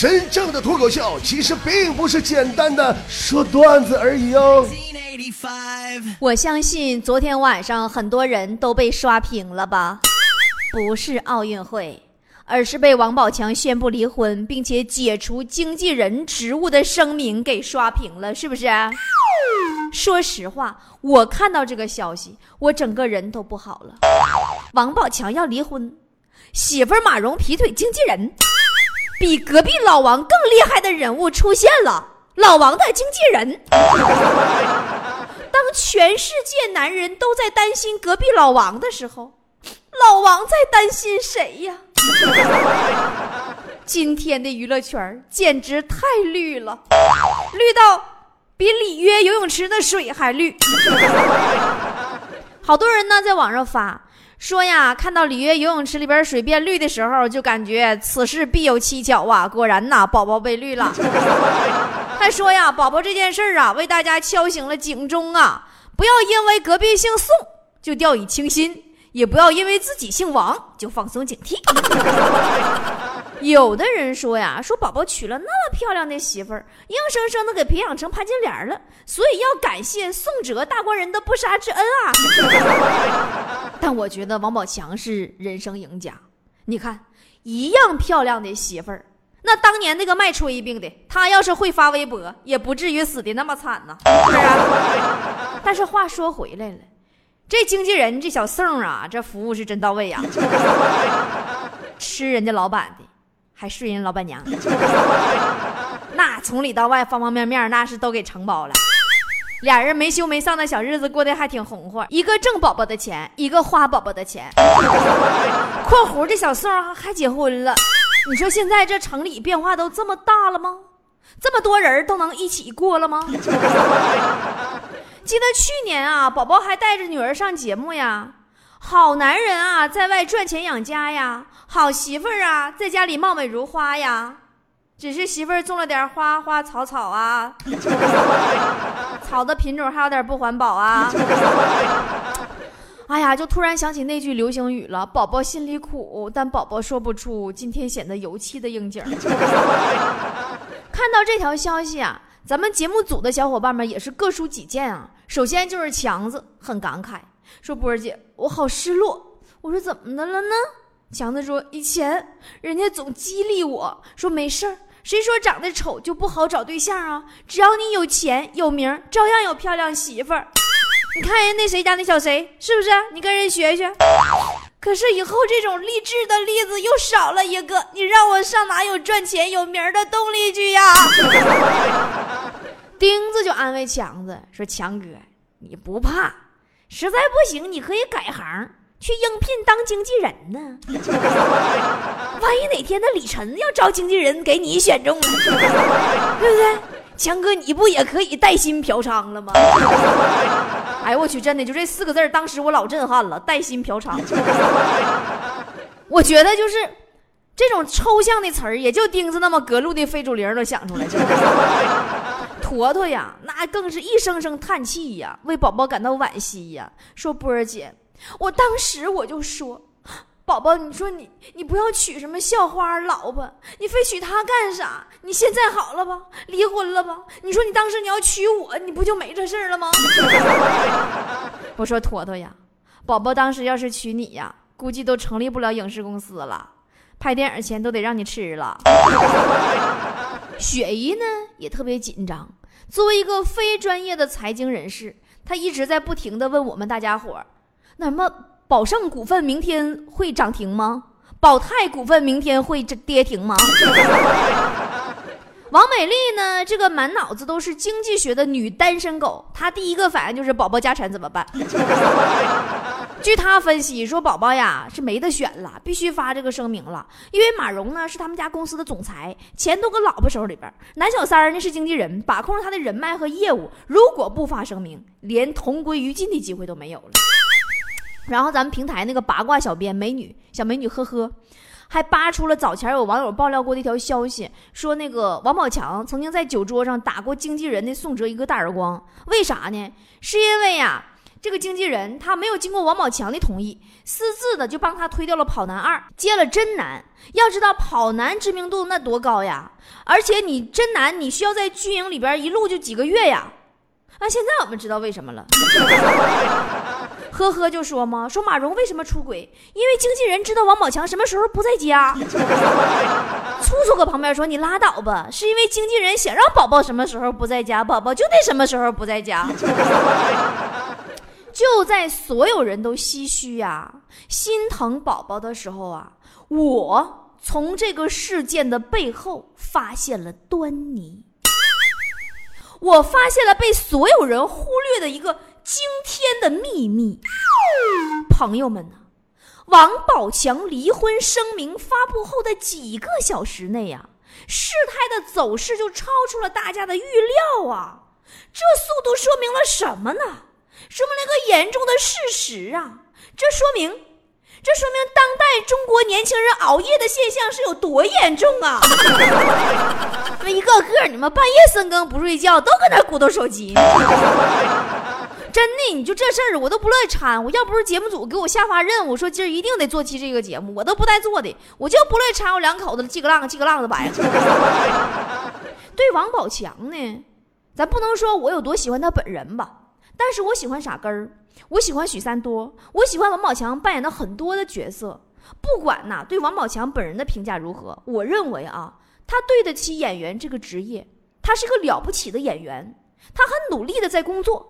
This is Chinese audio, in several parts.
真正的脱口秀其实并不是简单的说段子而已哦。我相信昨天晚上很多人都被刷屏了吧？不是奥运会，而是被王宝强宣布离婚并且解除经纪人职务的声明给刷屏了，是不是？说实话，我看到这个消息，我整个人都不好了。王宝强要离婚，媳妇马蓉劈腿经纪人，比隔壁老王更厉害的人物出现了，老王的经纪人。当全世界男人都在担心隔壁老王的时候，老王在担心谁呀？今天的娱乐圈简直太绿了，绿到比里约游泳池的水还绿。好多人呢在网上发说呀，看到里约游泳池里边水变绿的时候，就感觉此事必有蹊跷啊！果然呐，宝宝被绿了。还说呀，宝宝这件事儿啊，为大家敲醒了警钟啊！不要因为隔壁姓宋就掉以轻心，也不要因为自己姓王就放松警惕。有的人说呀，说宝宝娶了那么漂亮的媳妇儿，硬生生的给培养成潘金莲了，所以要感谢宋哲大官人的不杀之恩啊！但我觉得王宝强是人生赢家，你看，一样漂亮的媳妇儿。那当年那个卖炊饼的，他要是会发微博，也不至于死的那么惨呢，是不是？但是话说回来了，这经纪人这小宋啊，这服务是真到位呀，吃人家老板的，还睡人老板娘，那从里到外方方面面那是都给承包了。俩人没羞没臊的小日子过得还挺红火，一个挣宝宝的钱，一个花宝宝的钱。（括弧这小宋还结婚了。）你说现在这城里变化都这么大了吗？这么多人都能一起过了吗？记得去年啊，宝宝还带着女儿上节目呀。好男人啊，在外赚钱养家呀；好媳妇儿啊，在家里貌美如花呀。只是媳妇儿种了点花花草草啊，草的品种还有点不环保啊。哎呀，就突然想起那句流行语了：“宝宝心里苦，但宝宝说不出。”今天显得尤其的应景。看到这条消息啊，咱们节目组的小伙伴们也是各抒己见啊。首先就是强子很感慨，说：“波儿姐，我好失落。”我说：“怎么的了呢？”强子说：“以前人家总激励我说，没事儿，谁说长得丑就不好找对象啊？只要你有钱有名，照样有漂亮媳妇儿。”你看人那谁家那小谁，是不是？你跟人学学。可是以后这种励志的例子又少了一个，你让我上哪有赚钱有名的动力去呀？钉子就安慰强子说：“强哥，你不怕，实在不行你可以改行去应聘当经纪人呢。万一哪天那李晨要招经纪人给你选中了，对不对？强哥你不也可以带薪嫖娼了吗？” 哎我去，真的就这四个字当时我老震撼了，带薪嫖娼。我觉得就是这种抽象的词儿，也就钉子那么隔路的非主流都想出来。坨坨呀，那更是一声声叹气呀，为宝宝感到惋惜呀，说波儿姐，我当时我就说。宝宝，你说你你不要娶什么校花老婆，你非娶她干啥？你现在好了吧？离婚了吧？你说你当时你要娶我，你不就没这事儿了吗？我说坨坨呀，宝宝当时要是娶你呀，估计都成立不了影视公司了，拍电影钱都得让你吃了。雪姨呢也特别紧张，作为一个非专业的财经人士，他一直在不停的问我们大家伙儿，那么。宝盛股份明天会涨停吗？宝泰股份明天会跌停吗？王美丽呢？这个满脑子都是经济学的女单身狗，她第一个反应就是宝宝家产怎么办？据他分析说，宝宝呀是没得选了，必须发这个声明了，因为马蓉呢是他们家公司的总裁，钱都搁老婆手里边，男小三儿那是经纪人，把控着他的人脉和业务，如果不发声明，连同归于尽的机会都没有了。然后咱们平台那个八卦小编美女小美女呵呵，还扒出了早前有网友爆料过的一条消息，说那个王宝强曾经在酒桌上打过经纪人的宋哲一个大耳光。为啥呢？是因为呀，这个经纪人他没有经过王宝强的同意，私自的就帮他推掉了跑男二，接了真男。要知道跑男知名度那多高呀！而且你真男，你需要在军营里边一录就几个月呀。那现在我们知道为什么了。呵呵，就说嘛，说马蓉为什么出轨？因为经纪人知道王宝强什么时候不在家。粗粗搁旁边说：“你拉倒吧，是因为经纪人想让宝宝什么时候不在家，宝宝就得什么时候不在家。”就在所有人都唏嘘呀、心疼宝宝的时候啊，我从这个事件的背后发现了端倪。我发现了被所有人忽略的一个惊天的秘密。朋友们呐、王宝强离婚声明发布后的几个小时内呀、事态的走势就超出了大家的预料啊！这速度说明了什么呢？说明了一个严重的事实啊！这说明，这说明当代中国年轻人熬夜的现象是有多严重啊！那一个个你们半夜深更不睡觉，都搁那鼓捣手机。真的，你就这事儿，我都不乐意掺。我要不是节目组给我下发任务，说今儿一定得做期这个节目，我都不带做的。我就不乐意掺和两口子叽个浪叽个浪的白。对王宝强呢，咱不能说我有多喜欢他本人吧，但是我喜欢傻根儿，我喜欢许三多，我喜欢王宝强扮演的很多的角色。不管呐，对王宝强本人的评价如何，我认为啊，他对得起演员这个职业，他是个了不起的演员，他很努力的在工作。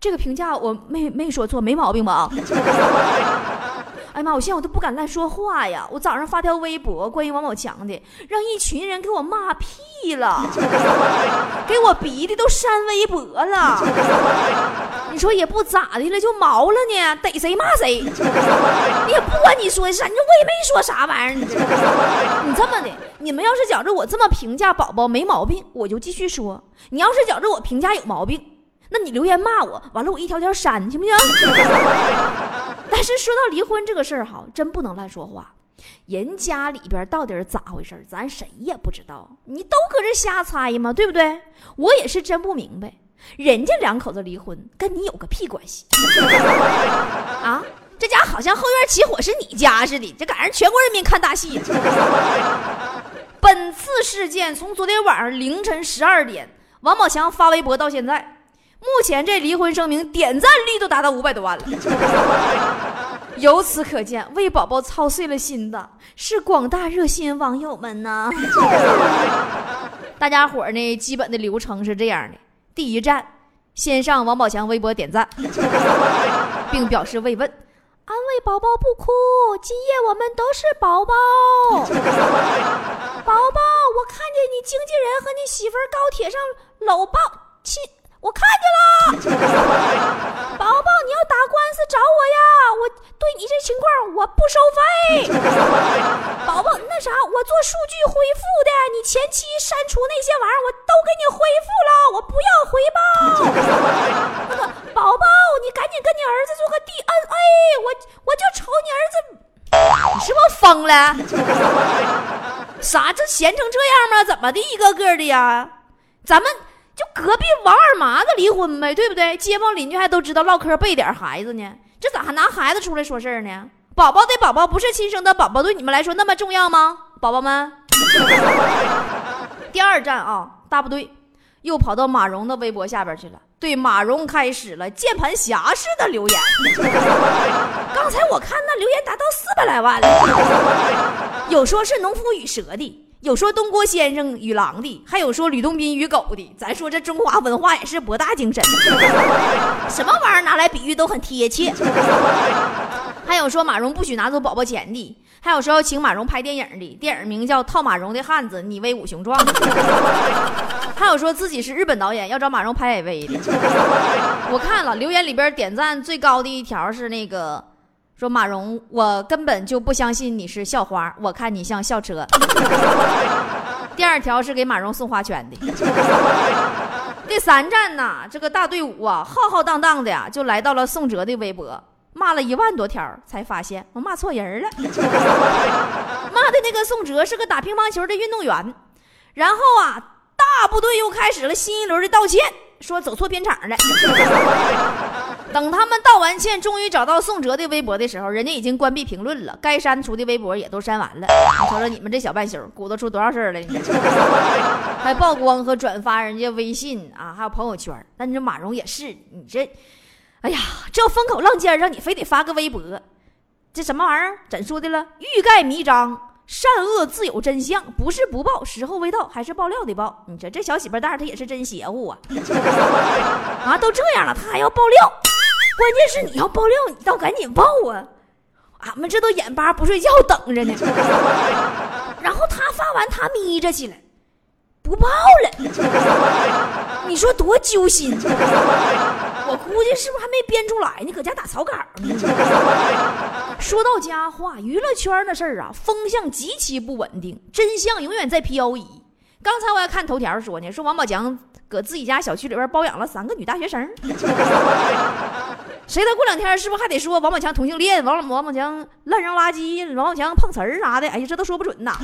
这个评价我没没说错，没毛病吧？哎妈！我现在我都不敢乱说话呀！我早上发条微博关于王宝强的，让一群人给我骂屁了，给我逼的都删微博了。你说也不咋的了，就毛了呢，逮谁骂谁。你也不管你说的啥，你说我也没说啥玩意儿。你这你这么的，你们要是觉着我这么评价宝宝没毛病，我就继续说；你要是觉着我评价有毛病，那你留言骂我，完了我一条条删，行不行？但是说到离婚这个事儿哈，真不能乱说话。人家里边到底是咋回事咱谁也不知道。你都搁这瞎猜嘛，对不对？我也是真不明白，人家两口子离婚跟你有个屁关系 啊？这家好像后院起火是你家似的，这赶上全国人民看大戏。本次事件从昨天晚上凌晨十二点，王宝强发微博到现在，目前这离婚声明点赞率都达到五百多万了。由此可见，为宝宝操碎了心的是广大热心网友们呢。大家伙儿呢，基本的流程是这样的：第一站，先上王宝强微博点赞，并表示慰问，安慰宝宝不哭，今夜我们都是宝宝。宝宝，我看见你经纪人和你媳妇儿高铁上搂抱亲，我看见了。宝宝，你要打官司找我呀！我对你这情况我不收费。宝宝，那啥，我做数据恢复的，你前期删除那些玩意儿我都给你恢复了，我不要回报。那个宝宝，你赶紧跟你儿子做个 DNA，我我就瞅你儿子，你是不是疯了？啥？这闲成这样吗？怎么的？一个个的呀？咱们。隔壁王二麻子离婚呗，对不对？街坊邻居还都知道唠嗑背点孩子呢，这咋还拿孩子出来说事儿呢？宝宝的宝宝不是亲生的宝宝，对你们来说那么重要吗？宝宝们。第二站啊，大部队又跑到马蓉的微博下边去了，对马蓉开始了键盘侠式的留言。刚才我看那留言达到四百来万了，有说是农夫与蛇的。有说东郭先生与狼的，还有说吕洞宾与狗的。咱说这中华文化也是博大精深，什么玩意儿拿来比喻都很贴切。还有说马蓉不许拿走宝宝钱的，还有说要请马蓉拍电影的，电影名叫《套马蓉的汉子》，你威武雄壮。还有说自己是日本导演，要找马蓉拍 AV 的。我看了留言里边点赞最高的一条是那个。说马蓉，我根本就不相信你是校花，我看你像校车。第二条是给马蓉送花圈的。第三站呢，这个大队伍啊，浩浩荡荡的呀，就来到了宋哲的微博，骂了一万多条，才发现我骂错人了。骂的那个宋哲是个打乒乓球的运动员。然后啊，大部队又开始了新一轮的道歉，说走错片场了。等他们道完歉，终于找到宋哲的微博的时候，人家已经关闭评论了，该删除的微博也都删完了。你瞅瞅你们这小半宿鼓捣出多少事儿来？你 还曝光和转发人家微信啊，还有朋友圈。但你这马蓉也是，你这，哎呀，这风口浪尖上，你非得发个微博，这什么玩意儿？怎说的了？欲盖弥彰。善恶自有真相，不是不报，时候未到，还是爆料的报。你说这小媳妇蛋，她也是真邪乎啊！啊，都这样了，她还要爆料，关键是你要爆料，你倒赶紧爆啊！俺们这都眼巴不睡觉等着呢。然后他发完，他眯着去了，不报了。你说多揪心！我估计是不是还没编出来呢？搁家打草稿呢。说到家话，娱乐圈的事儿啊，风向极其不稳定，真相永远在漂移。刚才我还看头条说呢，说王宝强搁自己家小区里边包养了三个女大学生。谁道过两天是不是还得说王宝强同性恋？王王宝强乱扔垃圾？王宝强碰瓷儿啥的？哎呀，这都说不准呐。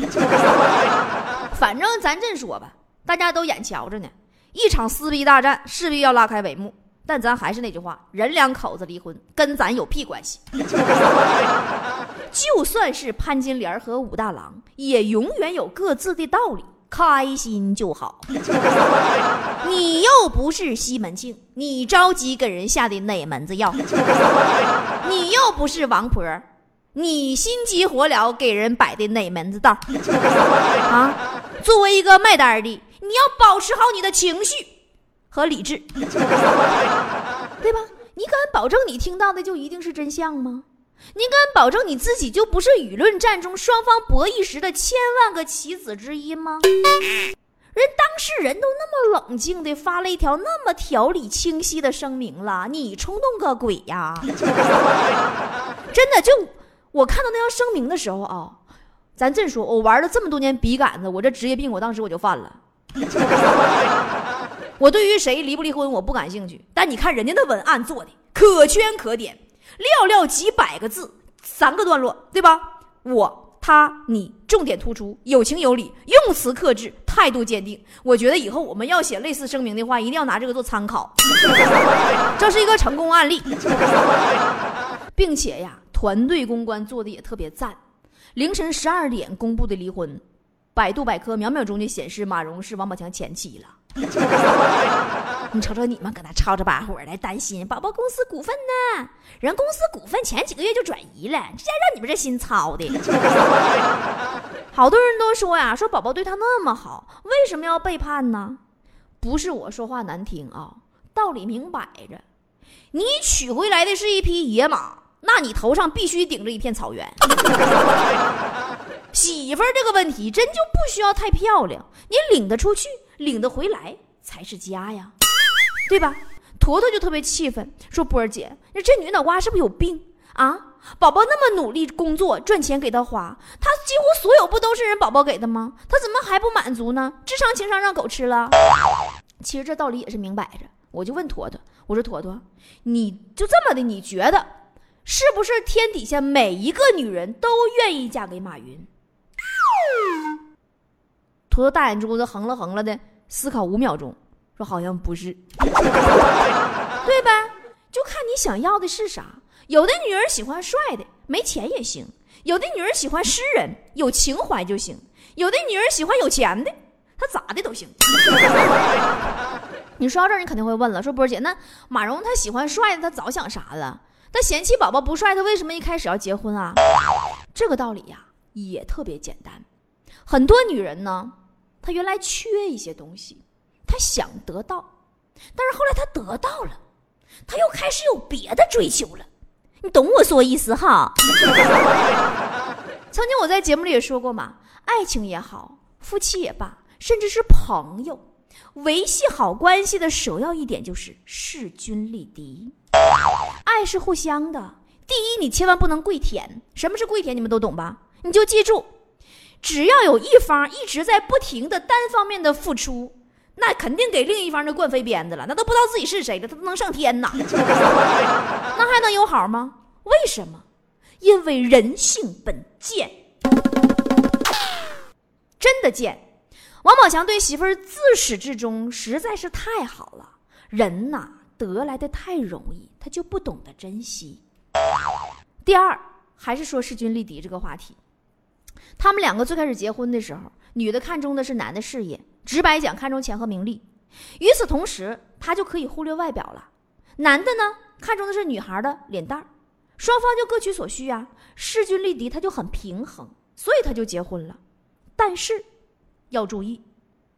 反正咱这说吧，大家都眼瞧着呢，一场撕逼大战势必要拉开帷幕。但咱还是那句话，人两口子离婚跟咱有屁关系。就算是潘金莲和武大郎，也永远有各自的道理，开心就好。你又不是西门庆，你着急给人下的哪门子药？你又不是王婆，你心急火燎给人摆的哪门子道？啊，作为一个卖单的，你要保持好你的情绪。和理智，对吧？你敢保证你听到的就一定是真相吗？你敢保证你自己就不是舆论战中双方博弈时的千万个棋子之一吗？人当事人都那么冷静的发了一条那么条理清晰的声明了，你冲动个鬼呀！真的，就我看到那条声明的时候啊，咱这说，我玩了这么多年笔杆子，我这职业病我当时我就犯了。我对于谁离不离婚我不感兴趣，但你看人家那文案做的可圈可点，寥寥几百个字，三个段落，对吧？我、他、你，重点突出，有情有理，用词克制，态度坚定。我觉得以后我们要写类似声明的话，一定要拿这个做参考。这是一个成功案例，并且呀，团队公关做的也特别赞。凌晨十二点公布的离婚，百度百科秒秒钟就显示马蓉是王宝强前妻了。你瞅瞅你们搁那吵吵把火的，担心宝宝公司股份呢？人公司股份前几个月就转移了，这家让你们这心操的。好多人都说呀，说宝宝对他那么好，为什么要背叛呢？不是我说话难听啊，道理明摆着，你娶回来的是一匹野马，那你头上必须顶着一片草原。媳妇儿这个问题真就不需要太漂亮，你领得出去。领得回来才是家呀，对吧？坨坨就特别气愤，说：“波儿姐，你这女脑瓜是不是有病啊？宝宝那么努力工作赚钱给他花，他几乎所有不都是人宝宝给的吗？他怎么还不满足呢？智商情商让狗吃了？其实这道理也是明摆着。我就问坨坨，我说坨坨，你就这么的？你觉得是不是天底下每一个女人都愿意嫁给马云？”坨坨大眼珠子横了横了的思考五秒钟，说：“好像不是，对吧？就看你想要的是啥。有的女人喜欢帅的，没钱也行；有的女人喜欢诗人，有情怀就行；有的女人喜欢有钱的，她咋的都行。你说到这儿，你肯定会问了，说波姐，那马蓉她喜欢帅的，她早想啥了？她嫌弃宝宝不帅，她为什么一开始要结婚啊？这个道理呀，也特别简单。很多女人呢。”她原来缺一些东西，他想得到，但是后来他得到了，他又开始有别的追求了。你懂我说意思哈？曾经我在节目里也说过嘛，爱情也好，夫妻也罢，甚至是朋友，维系好关系的首要一点就是势均力敌。爱是互相的，第一，你千万不能跪舔。什么是跪舔？你们都懂吧？你就记住。只要有一方一直在不停的单方面的付出，那肯定给另一方就惯飞鞭子了，那都不知道自己是谁了，他都能上天呐？那还能有好吗？为什么？因为人性本贱，真的贱。王宝强对媳妇儿自始至终实在是太好了，人呐得来的太容易，他就不懂得珍惜。第二，还是说势均力敌这个话题。他们两个最开始结婚的时候，女的看中的是男的事业，直白讲看重钱和名利。与此同时，他就可以忽略外表了。男的呢，看中的是女孩的脸蛋儿，双方就各取所需啊，势均力敌，他就很平衡，所以他就结婚了。但是，要注意，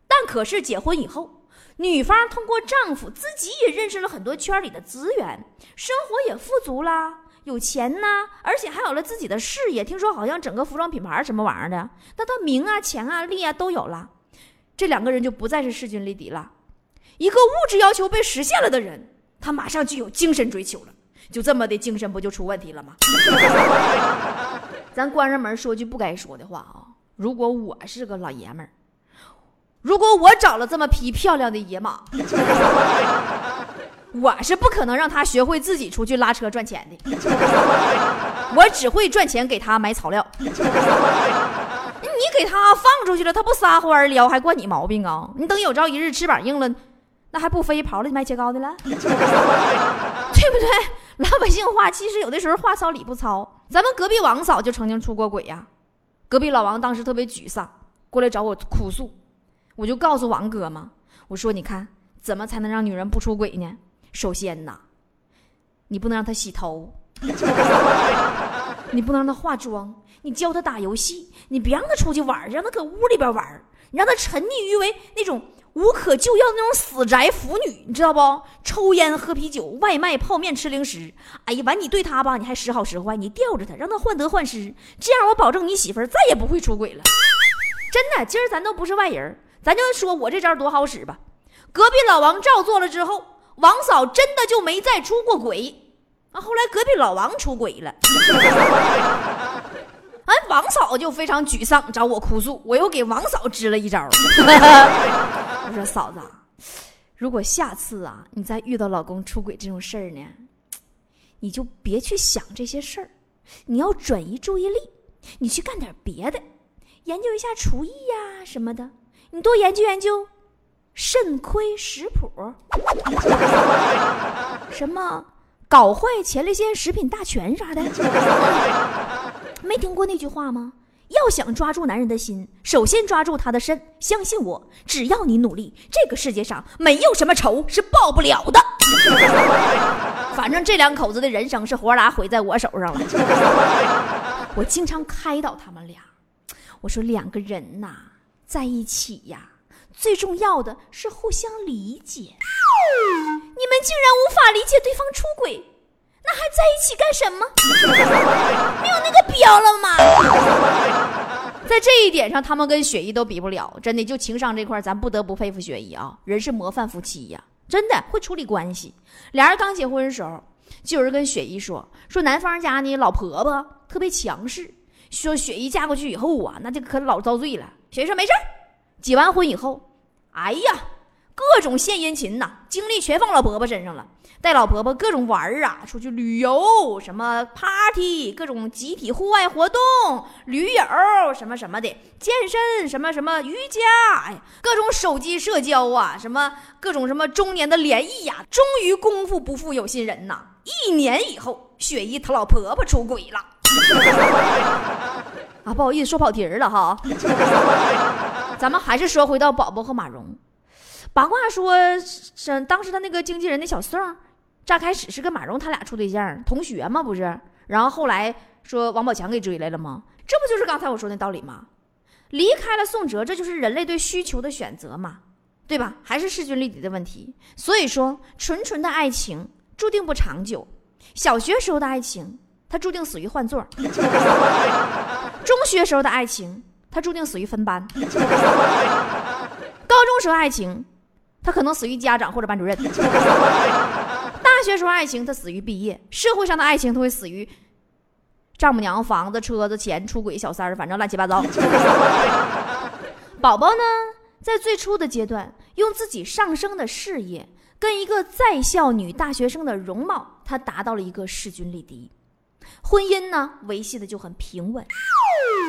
但可是结婚以后，女方通过丈夫自己也认识了很多圈里的资源，生活也富足啦，有钱呐，而且还有了自己的事业。听说好像整个服装品牌什么玩意儿的，那他名啊、钱啊、利啊都有了，这两个人就不再是势均力敌了。一个物质要求被实现了的人，他马上就有精神追求了，就这么的精神不就出问题了吗？咱关上门说句不该说的话啊。如果我是个老爷们儿，如果我找了这么匹漂亮的野马，我是不可能让他学会自己出去拉车赚钱的。我只会赚钱给他买草料。你给他放出去了，他不撒欢儿撩，还惯你毛病啊？你等有朝一日翅膀硬了，那还不飞跑了卖切糕的了？对不对？老百姓话其实有的时候话糙理不糙。咱们隔壁王嫂就曾经出过轨呀。隔壁老王当时特别沮丧，过来找我哭诉，我就告诉王哥嘛，我说你看怎么才能让女人不出轨呢？首先呐，你不能让她洗头，你不能让她化妆，你教他打游戏，你别让他出去玩，让他搁屋里边玩，你让他沉溺于为那种无可救药的那种死宅腐女，你知道不？抽烟喝啤酒，外卖泡面吃零食。哎呀，完你对他吧，你还时好时坏，你吊着他，让他患得患失，这样我保证你媳妇儿再也不会出轨了。真的，今儿咱都不是外人，咱就说我这招多好使吧。隔壁老王照做了之后，王嫂真的就没再出过轨。啊，后来隔壁老王出轨了，哎，王嫂就非常沮丧，找我哭诉，我又给王嫂支了一招。我说嫂子，如果下次啊，你再遇到老公出轨这种事儿呢，你就别去想这些事儿，你要转移注意力，你去干点别的，研究一下厨艺呀什么的，你多研究研究肾亏食谱，什么搞坏前列腺食品大全啥的，没听过那句话吗？要想抓住男人的心，首先抓住他的肾。相信我，只要你努力，这个世界上没有什么仇是报不了的。反正这两口子的人生是活拉毁在我手上了。我经常开导他们俩，我说两个人呐，在一起呀，最重要的是互相理解。你们竟然无法理解对方出轨，那还在一起干什么？没有那个必要了吗？在这一点上，他们跟雪姨都比不了。真的，就情商这块，咱不得不佩服雪姨啊，人是模范夫妻呀，真的会处理关系。俩人刚结婚的时候，就有人跟雪姨说，说男方家呢老婆婆特别强势，说雪姨嫁过去以后啊，那就可老遭罪了。雪姨说没事结完婚以后，哎呀。各种献殷勤呐，精力全放老婆婆身上了，带老婆婆各种玩儿啊，出去旅游，什么 party，各种集体户外活动，驴友什么什么的，健身什么什么瑜伽，哎，各种手机社交啊，什么各种什么中年的联谊呀，终于功夫不负有心人呐，一年以后，雪姨她老婆婆出轨了，啊，不好意思说跑题儿了哈，咱们还是说回到宝宝和马蓉。八卦说是当时他那个经纪人那小宋，乍开始是跟马蓉他俩处对象，同学嘛不是？然后后来说王宝强给追来了吗？这不就是刚才我说那道理吗？离开了宋哲，这就是人类对需求的选择嘛，对吧？还是势均力敌的问题。所以说，纯纯的爱情注定不长久。小学时候的爱情，它注定死于换座；中学时候的爱情，它注定死于分班；高中时候爱情。他可能死于家长或者班主任。大学时候爱情，他死于毕业；社会上的爱情，他会死于丈母娘、房子、车子、钱、出轨、小三儿，反正乱七八糟。宝宝呢，在最初的阶段，用自己上升的事业跟一个在校女大学生的容貌，他达到了一个势均力敌。婚姻呢，维系的就很平稳。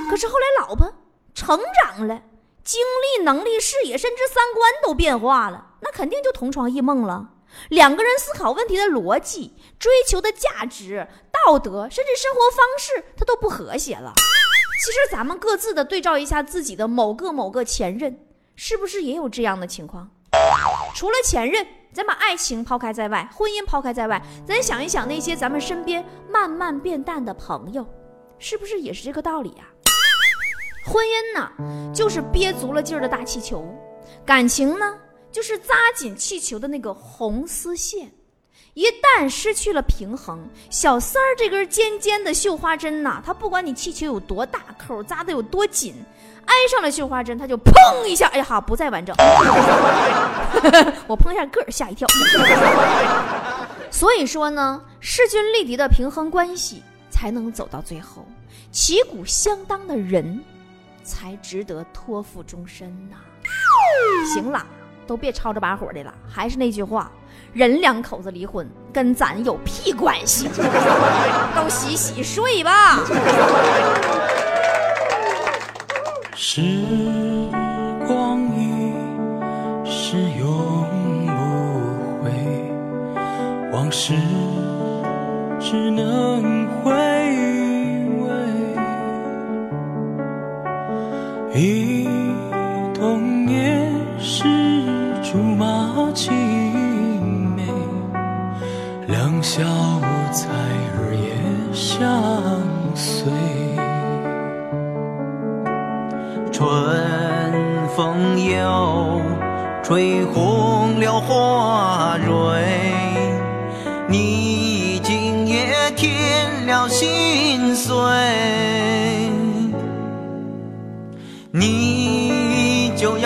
可是后来，老婆成长了。精力、能力、视野，甚至三观都变化了，那肯定就同床异梦了。两个人思考问题的逻辑、追求的价值、道德，甚至生活方式，它都不和谐了。其实咱们各自的对照一下自己的某个某个前任，是不是也有这样的情况？除了前任，咱把爱情抛开在外，婚姻抛开在外，咱想一想那些咱们身边慢慢变淡的朋友，是不是也是这个道理呀？婚姻呢，就是憋足了劲儿的大气球；感情呢，就是扎紧气球的那个红丝线。一旦失去了平衡，小三儿这根尖尖的绣花针呐，它不管你气球有多大扣，扎的有多紧，挨上了绣花针，它就砰一下，哎呀哈，不再完整。我碰一下个儿，吓一跳。所以说呢，势均力敌的平衡关系才能走到最后，旗鼓相当的人。才值得托付终身呐！行了，都别吵着把火的了。还是那句话，人两口子离婚跟咱有屁关系？都洗洗睡吧。时光一逝永不回，往事只能忆童年时竹马青梅，两小无猜日夜相随。春风又吹红了花蕊，你今夜添了心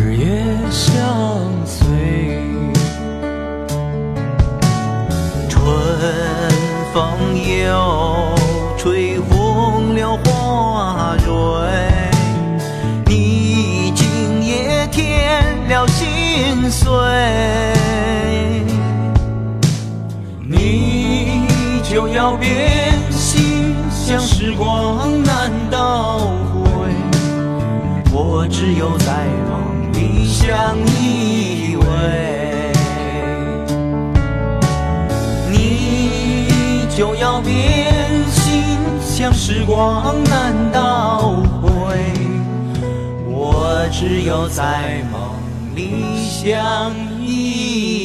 日夜相随，春风又吹红了花蕊，你今夜添了心碎。你就要变心，像时光难倒回。我只有在。相依偎，你就要变心，像时光难倒回。我只有在梦里相依偎。